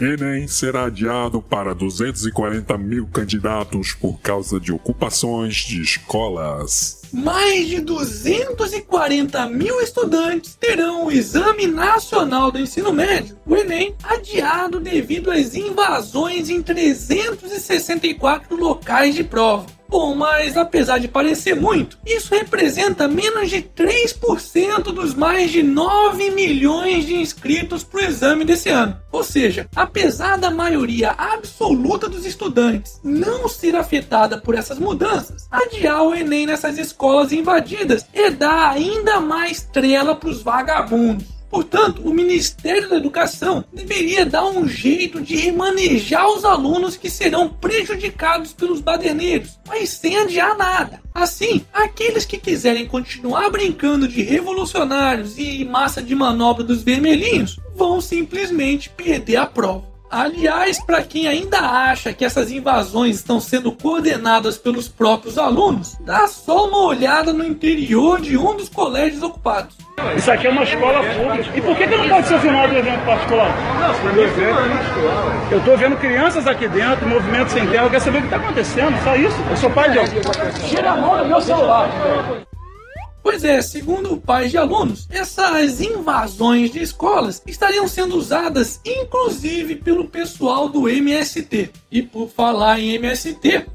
Enem será adiado para 240 mil candidatos por causa de ocupações de escolas. Mais de 240 mil estudantes terão o Exame Nacional do Ensino Médio, o Enem, adiado devido às invasões em 364 locais de prova. Bom, mas apesar de parecer muito, isso representa menos de 3% dos mais de 9 milhões de inscritos para o exame desse ano. Ou seja, apesar da maioria absoluta dos estudantes não ser afetada por essas mudanças, adiar o Enem nessas escolas invadidas é dar ainda mais trela para os vagabundos. Portanto, o Ministério da Educação deveria dar um jeito de remanejar os alunos que serão prejudicados pelos baderneiros, mas sem adiar nada. Assim, aqueles que quiserem continuar brincando de revolucionários e massa de manobra dos vermelhinhos vão simplesmente perder a prova. Aliás, para quem ainda acha que essas invasões estão sendo coordenadas pelos próprios alunos, dá só uma olhada no interior de um dos colégios ocupados. Isso aqui é uma escola pública. E por que, que não pode ser o evento particular? Eu estou vendo crianças aqui dentro, movimento sem terra, eu quero saber o que está acontecendo, só isso. Eu sou pai de alguém. Tira a mão do meu celular. Pois é, segundo pais de alunos, essas invasões de escolas estariam sendo usadas inclusive pelo pessoal do MST. E por falar em MST,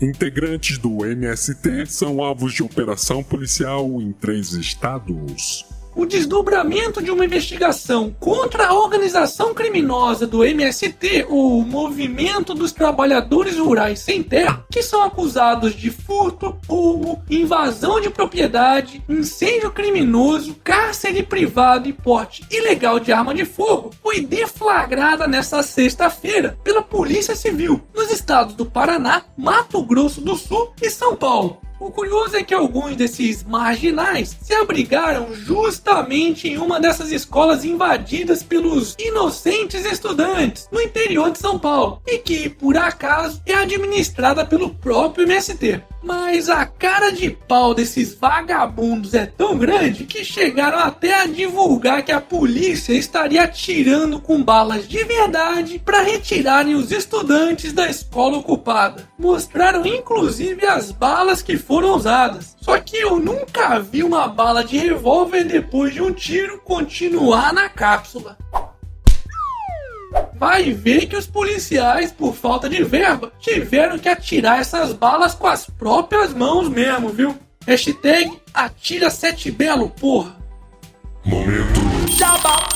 Integrantes do MST são alvos de operação policial em três estados o desdobramento de uma investigação contra a organização criminosa do MST, o Movimento dos Trabalhadores Rurais Sem Terra, que são acusados de furto, roubo, invasão de propriedade, incêndio criminoso, cárcere privado e porte ilegal de arma de fogo, foi deflagrada nesta sexta-feira pela Polícia Civil nos estados do Paraná, Mato Grosso do Sul e São Paulo. O curioso é que alguns desses marginais se abrigaram justamente em uma dessas escolas invadidas pelos inocentes estudantes no interior de São Paulo e que, por acaso, é administrada pelo próprio MST. Mas a cara de pau desses vagabundos é tão grande que chegaram até a divulgar que a polícia estaria atirando com balas de verdade para retirarem os estudantes da escola ocupada. Mostraram inclusive as balas que foram usadas. Só que eu nunca vi uma bala de revólver depois de um tiro continuar na cápsula vai ver que os policiais, por falta de verba, tiveram que atirar essas balas com as próprias mãos mesmo, viu? Hashtag atira sete belo, porra. Momento. Jabá.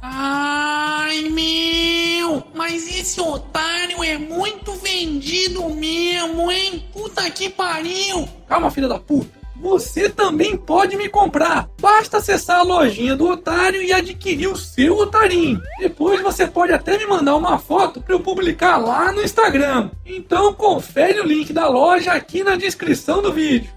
Ai, meu! Mas esse otário é muito vendido mesmo, hein? Puta que pariu! Calma, filha da puta você também pode me comprar. Basta acessar a lojinha do Otário e adquirir o seu Otarinho. Depois você pode até me mandar uma foto para eu publicar lá no Instagram. Então confere o link da loja aqui na descrição do vídeo.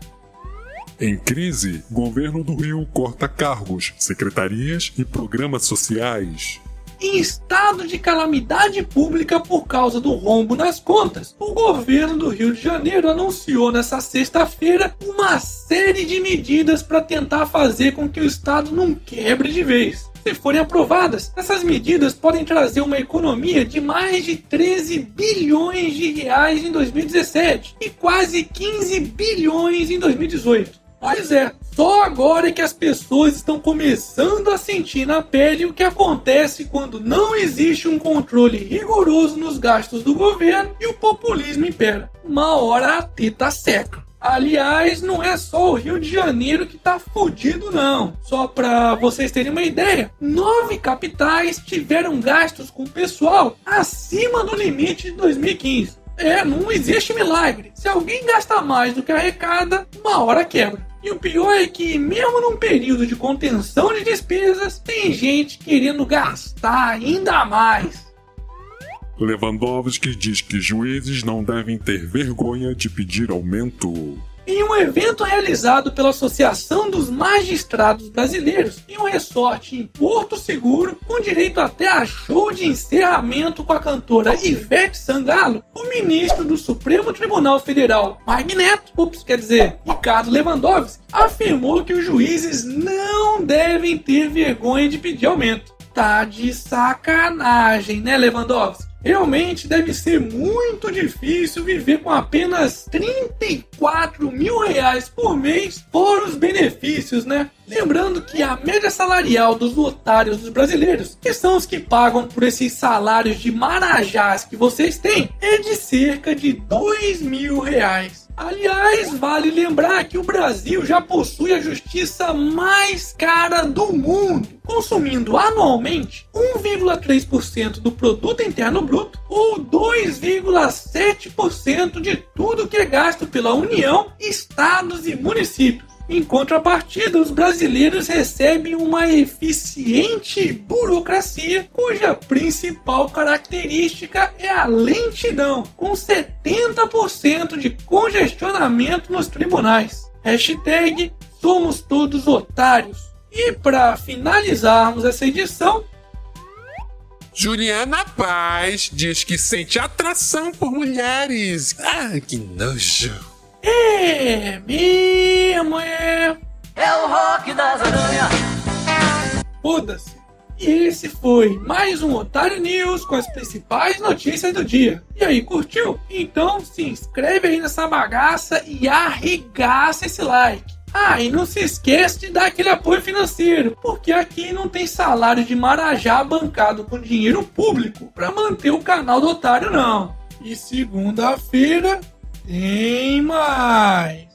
Em crise, governo do Rio corta cargos, secretarias e programas sociais em estado de calamidade pública por causa do rombo nas contas. O governo do Rio de Janeiro anunciou nessa sexta-feira uma série de medidas para tentar fazer com que o estado não quebre de vez. Se forem aprovadas, essas medidas podem trazer uma economia de mais de 13 bilhões de reais em 2017 e quase 15 bilhões em 2018. Pois é, só agora é que as pessoas estão começando a sentir na pele o que acontece quando não existe um controle rigoroso nos gastos do governo e o populismo impera. Uma hora a teta seca. Aliás, não é só o Rio de Janeiro que tá fudido, não. Só pra vocês terem uma ideia, nove capitais tiveram gastos com pessoal acima do limite de 2015. É, não existe milagre. Se alguém gasta mais do que arrecada, uma hora quebra. E o pior é que, mesmo num período de contenção de despesas, tem gente querendo gastar ainda mais. Lewandowski diz que juízes não devem ter vergonha de pedir aumento em um evento realizado pela Associação dos Magistrados Brasileiros em um resort em Porto Seguro, com direito até a show de encerramento com a cantora Ivete Sangalo, o ministro do Supremo Tribunal Federal, Magneto, ups, quer dizer, Ricardo Lewandowski, afirmou que os juízes não devem ter vergonha de pedir aumento. Tá de sacanagem, né, Lewandowski? Realmente deve ser muito difícil viver com apenas 34 mil reais por mês por os benefícios, né? Lembrando que a média salarial dos otários dos brasileiros, que são os que pagam por esses salários de marajás que vocês têm, é de cerca de 2 mil reais. Aliás, vale lembrar que o Brasil já possui a justiça mais cara do mundo, consumindo anualmente 1,3% do produto interno bruto ou 2,7% de tudo que é gasto pela União, estados e municípios. Em contrapartida, os brasileiros recebem uma eficiente burocracia cuja principal característica é a lentidão, com 70% de congestionamento nos tribunais. Hashtag somos todos otários. E para finalizarmos essa edição, Juliana Paz diz que sente atração por mulheres. Ah, que nojo. É mesmo, é. É o rock das aranhas. Foda-se. E esse foi mais um Otário News com as principais notícias do dia. E aí, curtiu? Então se inscreve aí nessa bagaça e arregaça esse like. Ah, e não se esquece de dar aquele apoio financeiro, porque aqui não tem salário de marajá bancado com dinheiro público para manter o canal do Otário, não. E segunda-feira tem mais!